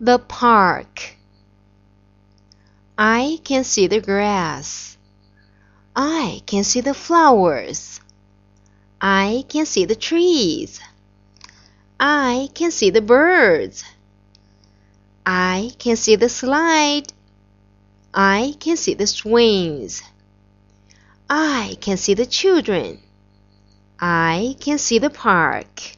The park. I can see the grass. I can see the flowers. I can see the trees. I can see the birds. I can see the slide. I can see the swings. I can see the children. I can see the park.